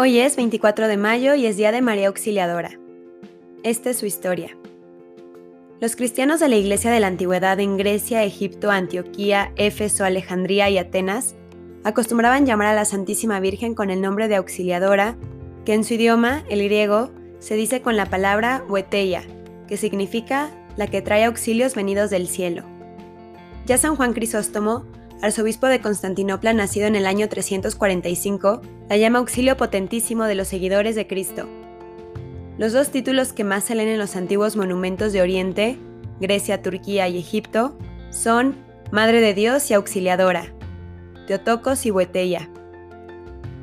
Hoy es 24 de mayo y es Día de María Auxiliadora. Esta es su historia. Los cristianos de la Iglesia de la Antigüedad en Grecia, Egipto, Antioquía, Éfeso, Alejandría y Atenas acostumbraban llamar a la Santísima Virgen con el nombre de Auxiliadora, que en su idioma, el griego, se dice con la palabra hueteia, que significa la que trae auxilios venidos del cielo. Ya San Juan Crisóstomo arzobispo de Constantinopla nacido en el año 345, la llama auxilio potentísimo de los seguidores de Cristo. Los dos títulos que más se leen en los antiguos monumentos de Oriente, Grecia, Turquía y Egipto, son Madre de Dios y Auxiliadora, Teotocos y Hueteya.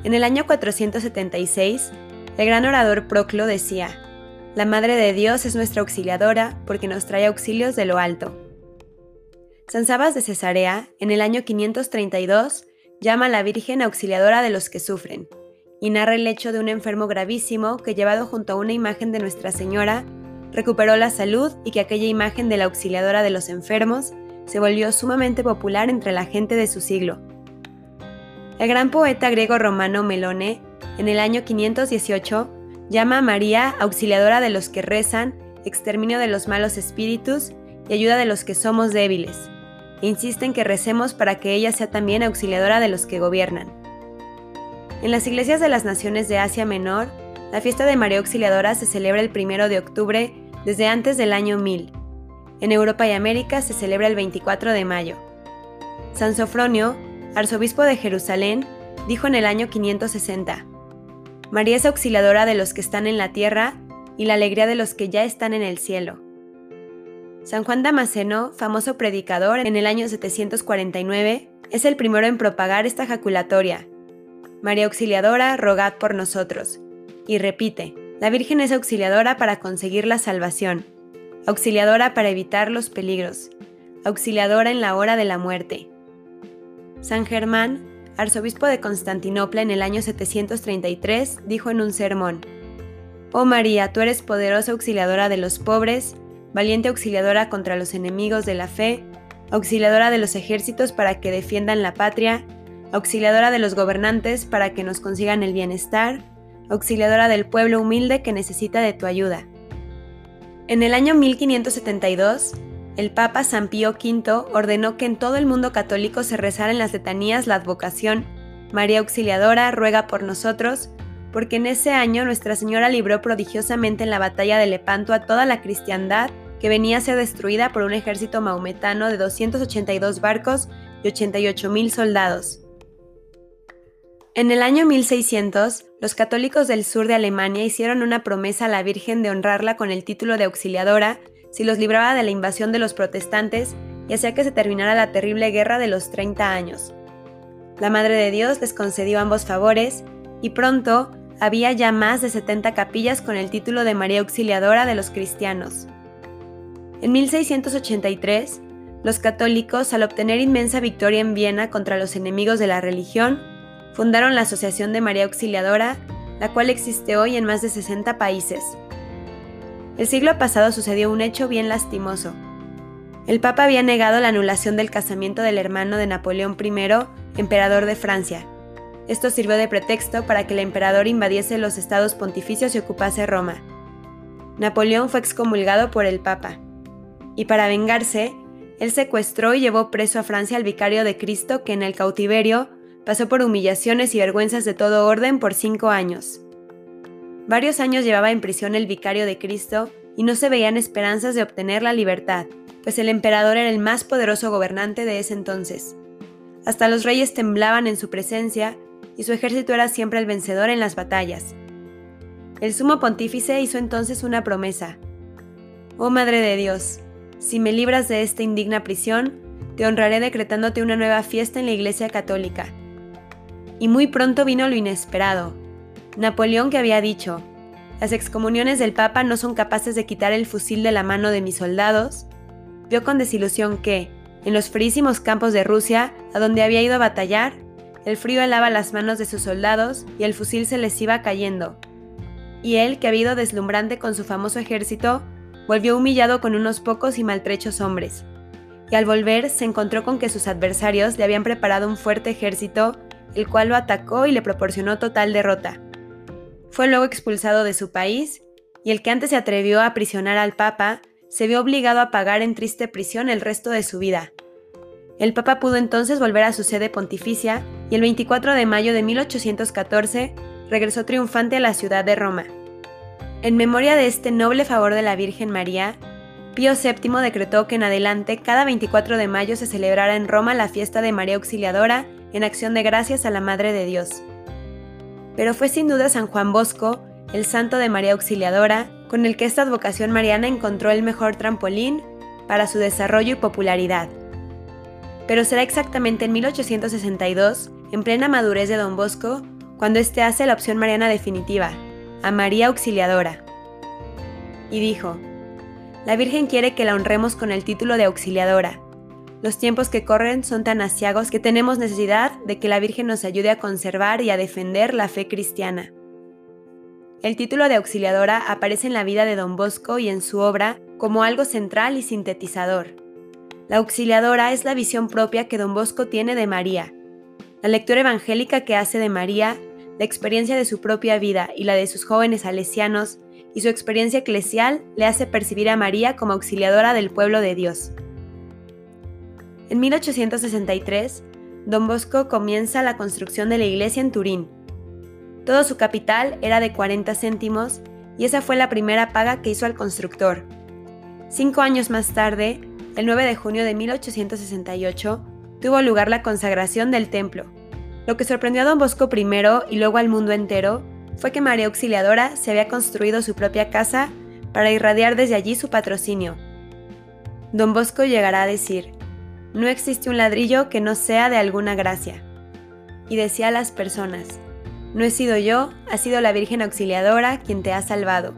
En el año 476, el gran orador Proclo decía, La Madre de Dios es nuestra auxiliadora porque nos trae auxilios de lo alto. San Sabas de Cesarea, en el año 532, llama a la Virgen auxiliadora de los que sufren, y narra el hecho de un enfermo gravísimo que llevado junto a una imagen de Nuestra Señora, recuperó la salud y que aquella imagen de la auxiliadora de los enfermos se volvió sumamente popular entre la gente de su siglo. El gran poeta griego romano Melone, en el año 518, llama a María auxiliadora de los que rezan, exterminio de los malos espíritus y ayuda de los que somos débiles insisten que recemos para que ella sea también auxiliadora de los que gobiernan. En las iglesias de las naciones de Asia Menor, la fiesta de María Auxiliadora se celebra el 1 de octubre desde antes del año 1000. En Europa y América se celebra el 24 de mayo. San Sofronio, arzobispo de Jerusalén, dijo en el año 560, María es auxiliadora de los que están en la tierra y la alegría de los que ya están en el cielo. San Juan Damasceno, famoso predicador en el año 749, es el primero en propagar esta jaculatoria. María Auxiliadora, rogad por nosotros. Y repite, la Virgen es auxiliadora para conseguir la salvación, auxiliadora para evitar los peligros, auxiliadora en la hora de la muerte. San Germán, arzobispo de Constantinopla en el año 733, dijo en un sermón, Oh María, tú eres poderosa auxiliadora de los pobres, valiente auxiliadora contra los enemigos de la fe, auxiliadora de los ejércitos para que defiendan la patria, auxiliadora de los gobernantes para que nos consigan el bienestar, auxiliadora del pueblo humilde que necesita de tu ayuda. En el año 1572, el Papa San Pío V ordenó que en todo el mundo católico se rezara en las letanías la advocación María Auxiliadora ruega por nosotros, porque en ese año Nuestra Señora libró prodigiosamente en la batalla de Lepanto a toda la cristiandad que venía a ser destruida por un ejército maometano de 282 barcos y 88.000 soldados. En el año 1600, los católicos del sur de Alemania hicieron una promesa a la Virgen de honrarla con el título de auxiliadora si los libraba de la invasión de los protestantes y hacía que se terminara la terrible guerra de los 30 años. La Madre de Dios les concedió ambos favores y pronto había ya más de 70 capillas con el título de María Auxiliadora de los cristianos. En 1683, los católicos, al obtener inmensa victoria en Viena contra los enemigos de la religión, fundaron la Asociación de María Auxiliadora, la cual existe hoy en más de 60 países. El siglo pasado sucedió un hecho bien lastimoso. El Papa había negado la anulación del casamiento del hermano de Napoleón I, emperador de Francia. Esto sirvió de pretexto para que el emperador invadiese los estados pontificios y ocupase Roma. Napoleón fue excomulgado por el Papa y para vengarse, él secuestró y llevó preso a Francia al vicario de Cristo que en el cautiverio pasó por humillaciones y vergüenzas de todo orden por cinco años. Varios años llevaba en prisión el vicario de Cristo y no se veían esperanzas de obtener la libertad, pues el emperador era el más poderoso gobernante de ese entonces. Hasta los reyes temblaban en su presencia y su ejército era siempre el vencedor en las batallas. El sumo pontífice hizo entonces una promesa. Oh Madre de Dios, si me libras de esta indigna prisión, te honraré decretándote una nueva fiesta en la Iglesia Católica. Y muy pronto vino lo inesperado. Napoleón que había dicho, las excomuniones del Papa no son capaces de quitar el fusil de la mano de mis soldados, vio con desilusión que, en los frísimos campos de Rusia, a donde había ido a batallar, el frío helaba las manos de sus soldados y el fusil se les iba cayendo. Y él, que había ido deslumbrante con su famoso ejército, volvió humillado con unos pocos y maltrechos hombres, y al volver se encontró con que sus adversarios le habían preparado un fuerte ejército, el cual lo atacó y le proporcionó total derrota. Fue luego expulsado de su país y el que antes se atrevió a aprisionar al Papa se vio obligado a pagar en triste prisión el resto de su vida. El Papa pudo entonces volver a su sede pontificia y el 24 de mayo de 1814 regresó triunfante a la ciudad de Roma. En memoria de este noble favor de la Virgen María, Pío VII decretó que en adelante cada 24 de mayo se celebrara en Roma la fiesta de María Auxiliadora en acción de gracias a la Madre de Dios. Pero fue sin duda San Juan Bosco, el santo de María Auxiliadora, con el que esta advocación mariana encontró el mejor trampolín para su desarrollo y popularidad. Pero será exactamente en 1862, en plena madurez de Don Bosco, cuando éste hace la opción mariana definitiva, a María Auxiliadora. Y dijo, la Virgen quiere que la honremos con el título de Auxiliadora. Los tiempos que corren son tan asiagos que tenemos necesidad de que la Virgen nos ayude a conservar y a defender la fe cristiana. El título de Auxiliadora aparece en la vida de Don Bosco y en su obra como algo central y sintetizador. La Auxiliadora es la visión propia que Don Bosco tiene de María. La lectura evangélica que hace de María, la experiencia de su propia vida y la de sus jóvenes salesianos, y su experiencia eclesial le hace percibir a María como auxiliadora del pueblo de Dios. En 1863, Don Bosco comienza la construcción de la iglesia en Turín. Todo su capital era de 40 céntimos y esa fue la primera paga que hizo al constructor. Cinco años más tarde, el 9 de junio de 1868, tuvo lugar la consagración del templo. Lo que sorprendió a don Bosco primero y luego al mundo entero fue que María Auxiliadora se había construido su propia casa para irradiar desde allí su patrocinio. Don Bosco llegará a decir, no existe un ladrillo que no sea de alguna gracia. Y decía a las personas, no he sido yo, ha sido la Virgen Auxiliadora quien te ha salvado.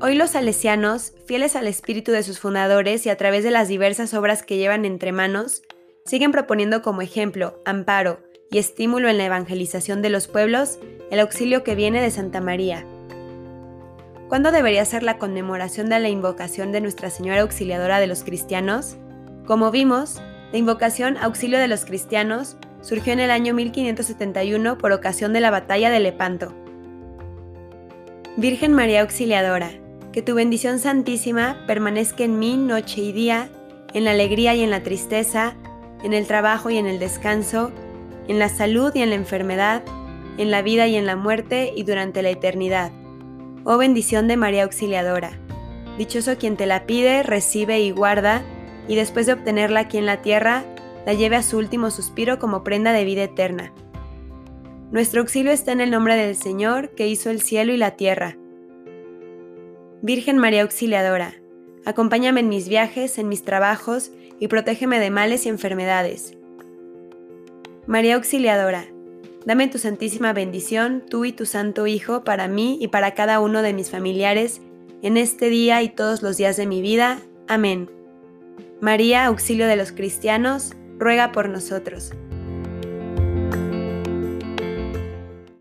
Hoy los salesianos, fieles al espíritu de sus fundadores y a través de las diversas obras que llevan entre manos, siguen proponiendo como ejemplo, amparo y estímulo en la evangelización de los pueblos el auxilio que viene de Santa María. ¿Cuándo debería ser la conmemoración de la invocación de Nuestra Señora Auxiliadora de los Cristianos? Como vimos, la invocación Auxilio de los Cristianos surgió en el año 1571 por ocasión de la batalla de Lepanto. Virgen María Auxiliadora, que tu bendición santísima permanezca en mí noche y día, en la alegría y en la tristeza, en el trabajo y en el descanso, en la salud y en la enfermedad, en la vida y en la muerte y durante la eternidad. Oh bendición de María Auxiliadora. Dichoso quien te la pide, recibe y guarda, y después de obtenerla aquí en la tierra, la lleve a su último suspiro como prenda de vida eterna. Nuestro auxilio está en el nombre del Señor, que hizo el cielo y la tierra. Virgen María Auxiliadora, acompáñame en mis viajes, en mis trabajos, y protégeme de males y enfermedades. María Auxiliadora, dame tu santísima bendición, tú y tu Santo Hijo, para mí y para cada uno de mis familiares, en este día y todos los días de mi vida. Amén. María, auxilio de los cristianos, ruega por nosotros.